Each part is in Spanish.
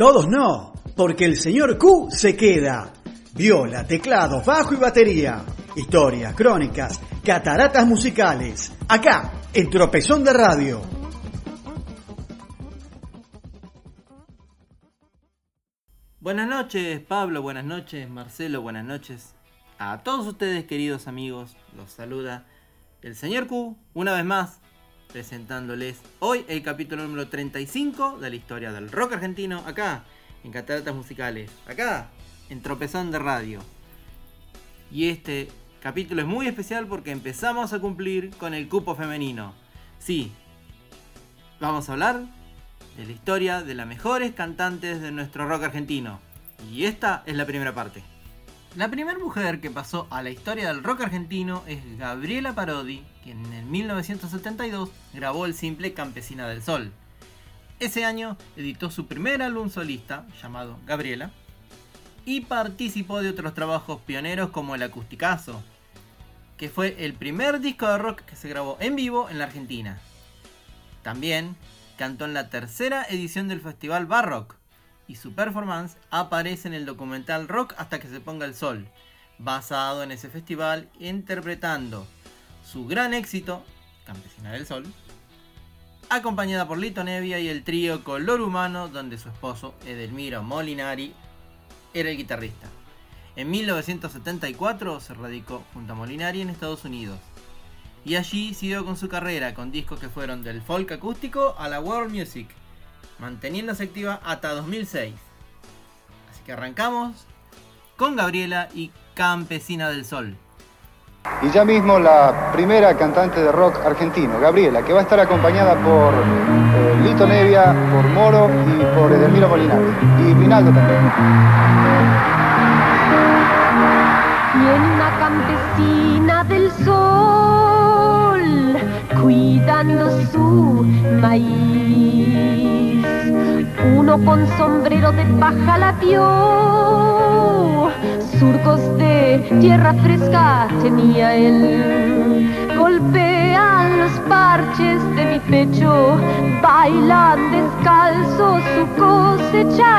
Todos no, porque el señor Q se queda. Viola, teclado, bajo y batería. Historias, crónicas, cataratas musicales. Acá, en Tropezón de Radio. Buenas noches, Pablo, buenas noches, Marcelo, buenas noches. A todos ustedes, queridos amigos, los saluda el señor Q, una vez más, presentándoles hoy el capítulo número 35 de la historia del rock argentino, acá, en Cataratas Musicales, acá, en Tropezón de Radio. Y este capítulo es muy especial porque empezamos a cumplir con el cupo femenino. Sí, vamos a hablar de la historia de las mejores cantantes de nuestro rock argentino. Y esta es la primera parte. La primera mujer que pasó a la historia del rock argentino es Gabriela Parodi, quien en el 1972 grabó el simple Campesina del Sol. Ese año editó su primer álbum solista, llamado Gabriela, y participó de otros trabajos pioneros como el Acusticazo, que fue el primer disco de rock que se grabó en vivo en la Argentina. También cantó en la tercera edición del Festival Barrock, y su performance aparece en el documental Rock hasta que se ponga el sol, basado en ese festival, interpretando su gran éxito, Campesina del Sol, acompañada por Lito Nevia y el trío Color Humano, donde su esposo, Edelmiro Molinari, era el guitarrista. En 1974 se radicó junto a Molinari en Estados Unidos. Y allí siguió con su carrera con discos que fueron del folk acústico a la world music, manteniéndose activa hasta 2006. Así que arrancamos con Gabriela y Campesina del Sol. Y ya mismo la primera cantante de rock argentino, Gabriela, que va a estar acompañada por eh, Lito Nevia, por Moro y por Edelmiro Molinari. Y Rinaldo también. Tiene una campesina del sol cuidando su maíz. Uno con sombrero de paja la vio, surcos de tierra fresca tenía él. Golpean los parches de mi pecho, bailan descalzo su cosecha.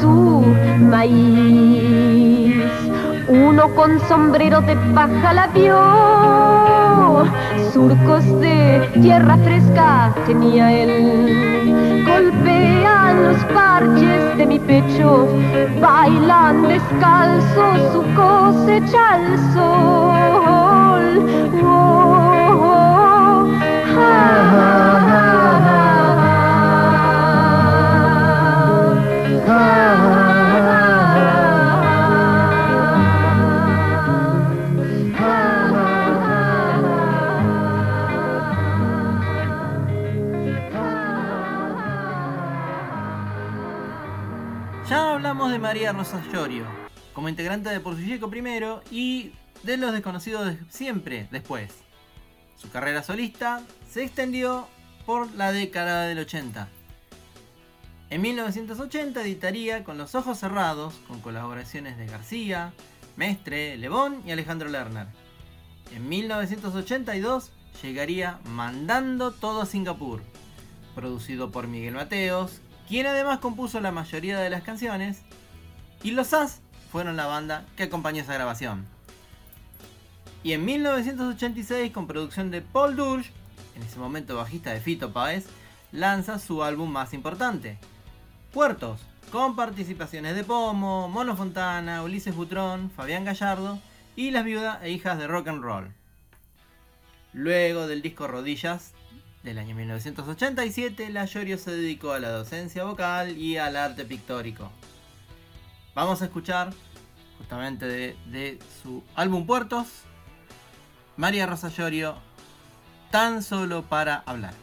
Su maíz. Uno con sombrero de paja la vio, surcos de tierra fresca tenía él. Golpean los parches de mi pecho, bailan descalzo su cosecha al sol. Oh, de los desconocidos de siempre después. Su carrera solista se extendió por la década del 80. En 1980 editaría Con los ojos cerrados, con colaboraciones de García, Mestre, Lebón y Alejandro Lerner. En 1982 llegaría Mandando todo a Singapur, producido por Miguel Mateos, quien además compuso la mayoría de las canciones, y los As fueron la banda que acompañó esa grabación. Y en 1986, con producción de Paul Durge, en ese momento bajista de Fito Páez, lanza su álbum más importante, Puertos, con participaciones de Pomo, Mono Fontana, Ulises Butrón, Fabián Gallardo y las viudas e hijas de rock and roll. Luego del disco Rodillas del año 1987, la Llorio se dedicó a la docencia vocal y al arte pictórico. Vamos a escuchar justamente de su álbum Puertos, María Rosa Llorio, tan solo para hablar.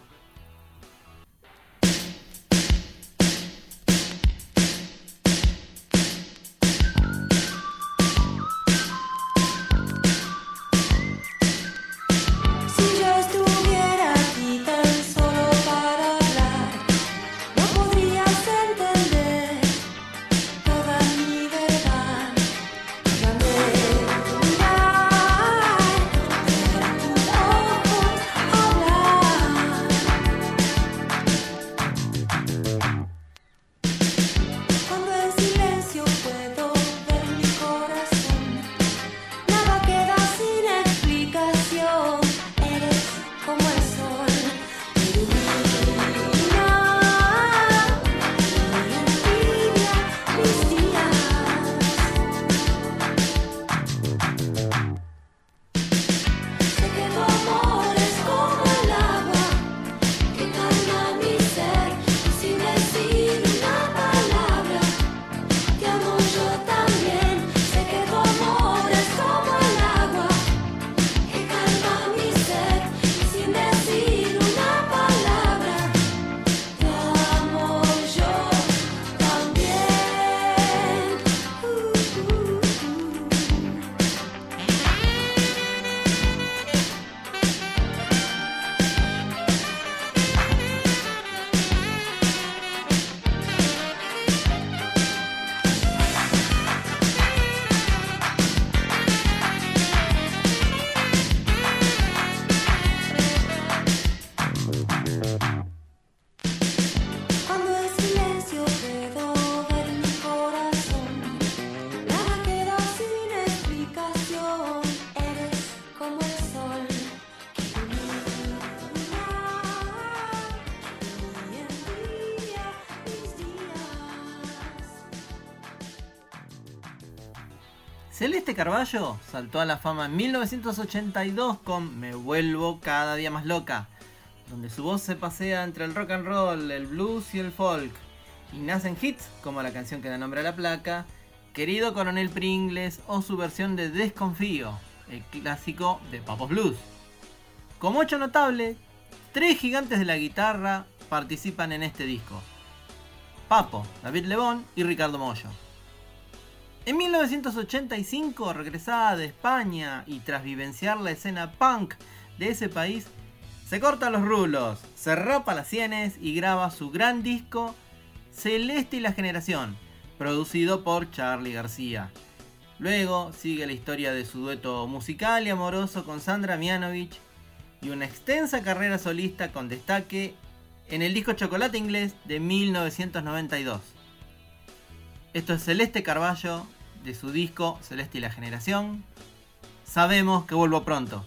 Celeste Carballo saltó a la fama en 1982 con Me vuelvo cada día más loca, donde su voz se pasea entre el rock and roll, el blues y el folk, y nacen hits como la canción que da nombre a la placa, Querido Coronel Pringles o su versión de Desconfío, el clásico de Papos Blues. Como hecho notable, tres gigantes de la guitarra participan en este disco. Papo, David Lebón y Ricardo Mollo. En 1985 regresada de España y tras vivenciar la escena punk de ese país, se corta los rulos, se rapa las sienes y graba su gran disco Celeste y la Generación, producido por Charlie García. Luego sigue la historia de su dueto musical y amoroso con Sandra Mianovich y una extensa carrera solista con destaque en el disco Chocolate Inglés de 1992. Esto es Celeste Carballo de su disco Celeste y la Generación. Sabemos que vuelvo pronto.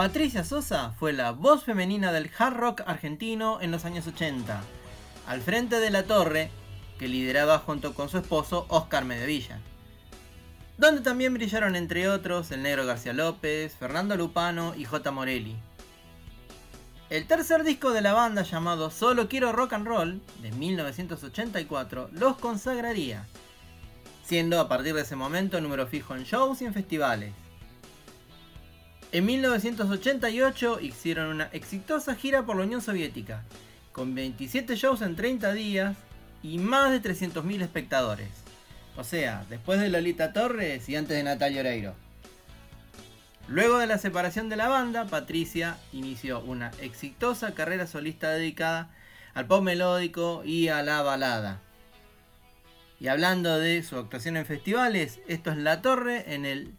Patricia Sosa fue la voz femenina del hard rock argentino en los años 80, al frente de la torre que lideraba junto con su esposo Oscar Medevilla, donde también brillaron entre otros el negro García López, Fernando Lupano y J. Morelli. El tercer disco de la banda llamado Solo Quiero Rock and Roll, de 1984, los consagraría, siendo a partir de ese momento número fijo en shows y en festivales. En 1988 hicieron una exitosa gira por la Unión Soviética, con 27 shows en 30 días y más de 300.000 espectadores. O sea, después de Lolita Torres y antes de Natalia Oreiro. Luego de la separación de la banda, Patricia inició una exitosa carrera solista dedicada al pop melódico y a la balada. Y hablando de su actuación en festivales, esto es La Torre en el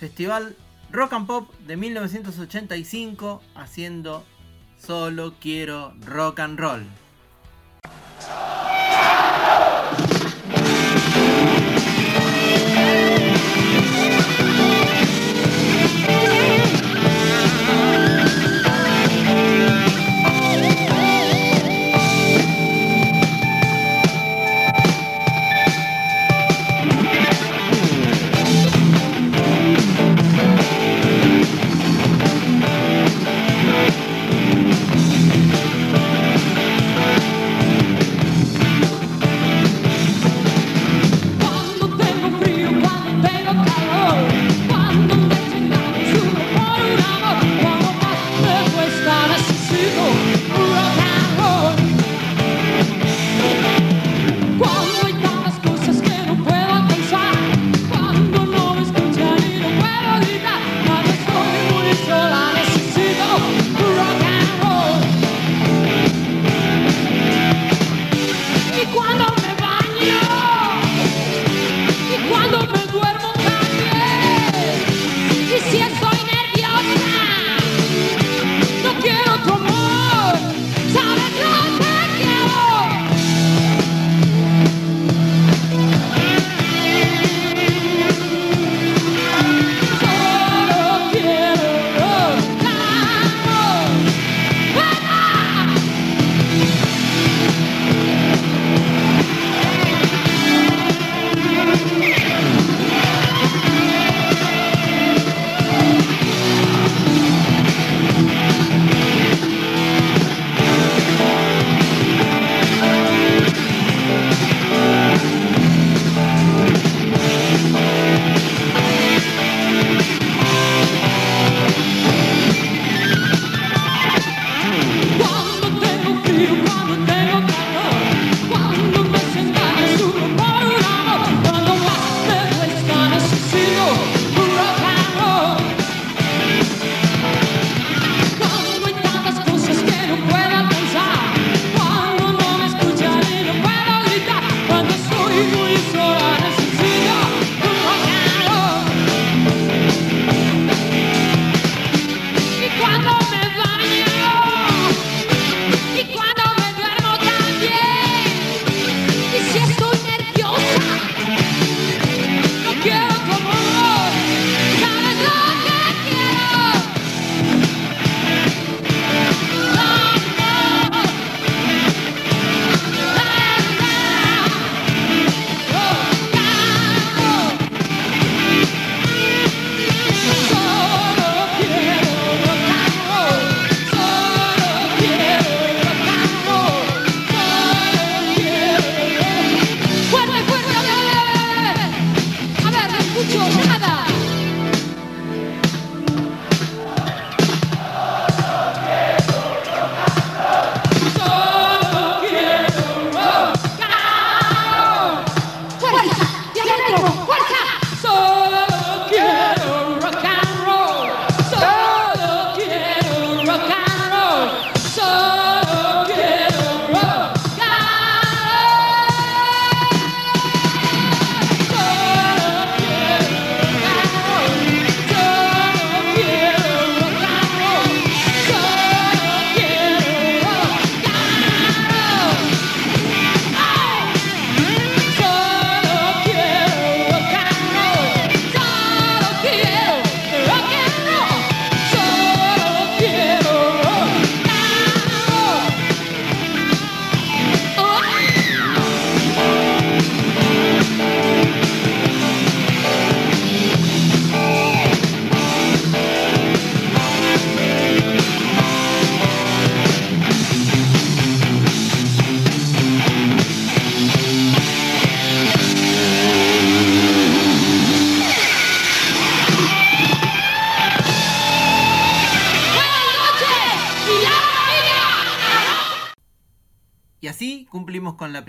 Festival Rock and Pop de 1985 haciendo Solo quiero rock and roll.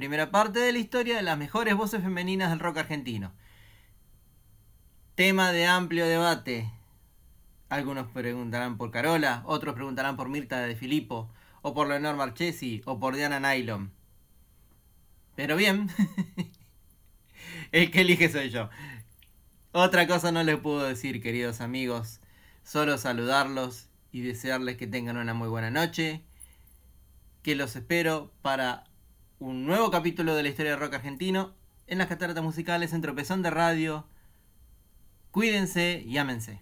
Primera parte de la historia de las mejores voces femeninas del rock argentino. Tema de amplio debate. Algunos preguntarán por Carola, otros preguntarán por Mirta de Filippo, o por Leonor Marchesi, o por Diana Nylon. Pero bien, el que elige soy yo. Otra cosa no les puedo decir, queridos amigos. Solo saludarlos y desearles que tengan una muy buena noche. Que los espero para un nuevo capítulo de la historia del rock argentino en las cataratas musicales en Tropezón de Radio. Cuídense y ámense.